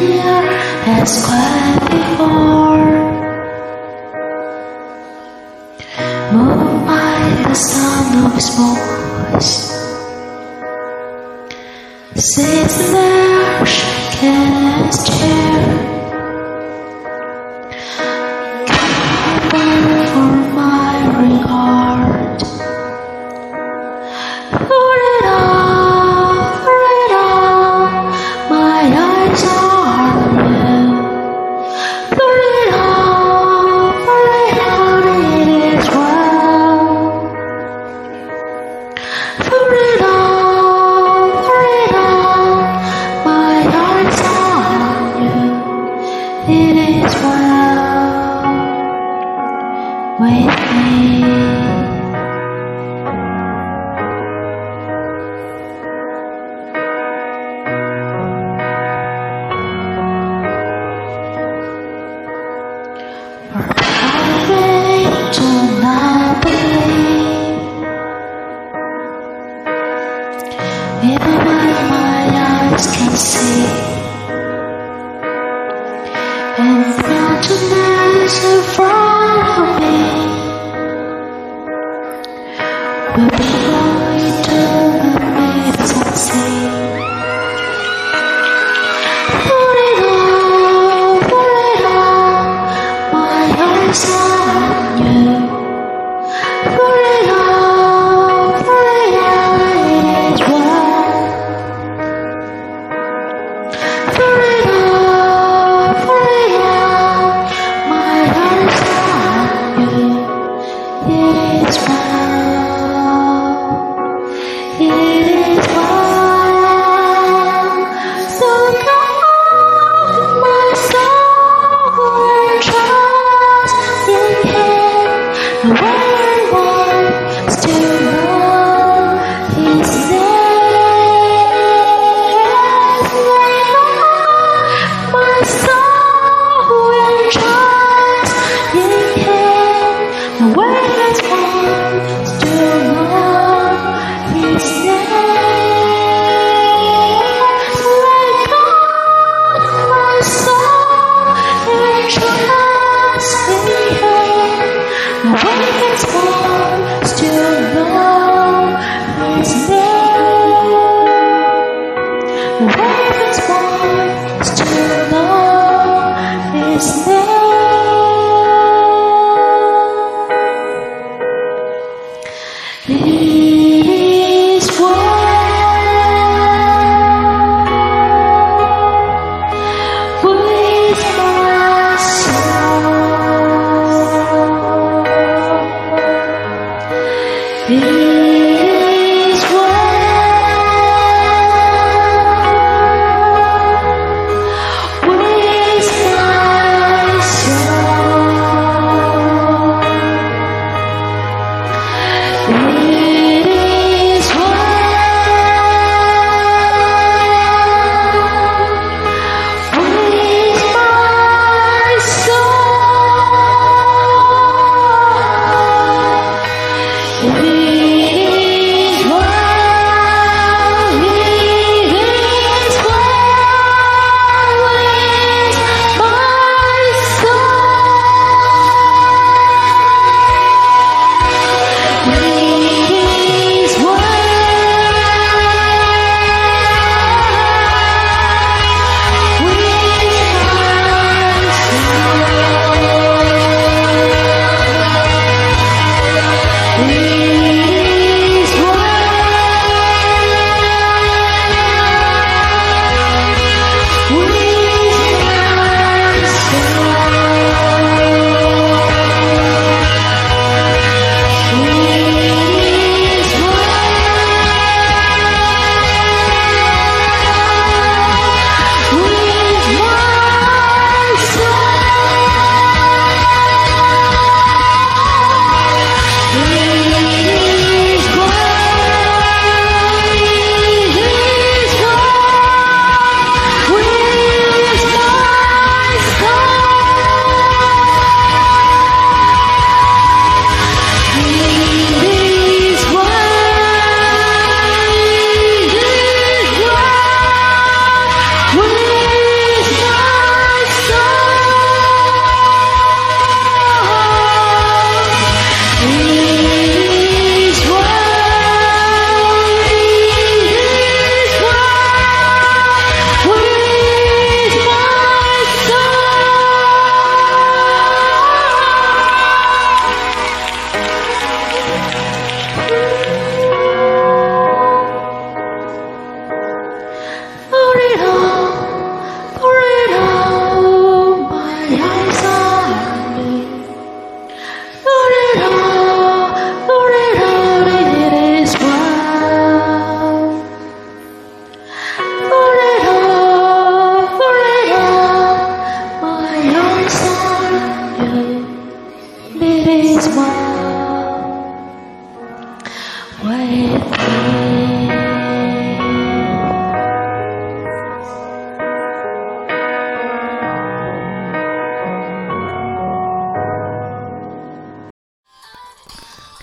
area quiet before. Moved by the sound of his voice, Since then. Even all my eyes can see. And darkness in front of me. Ooh.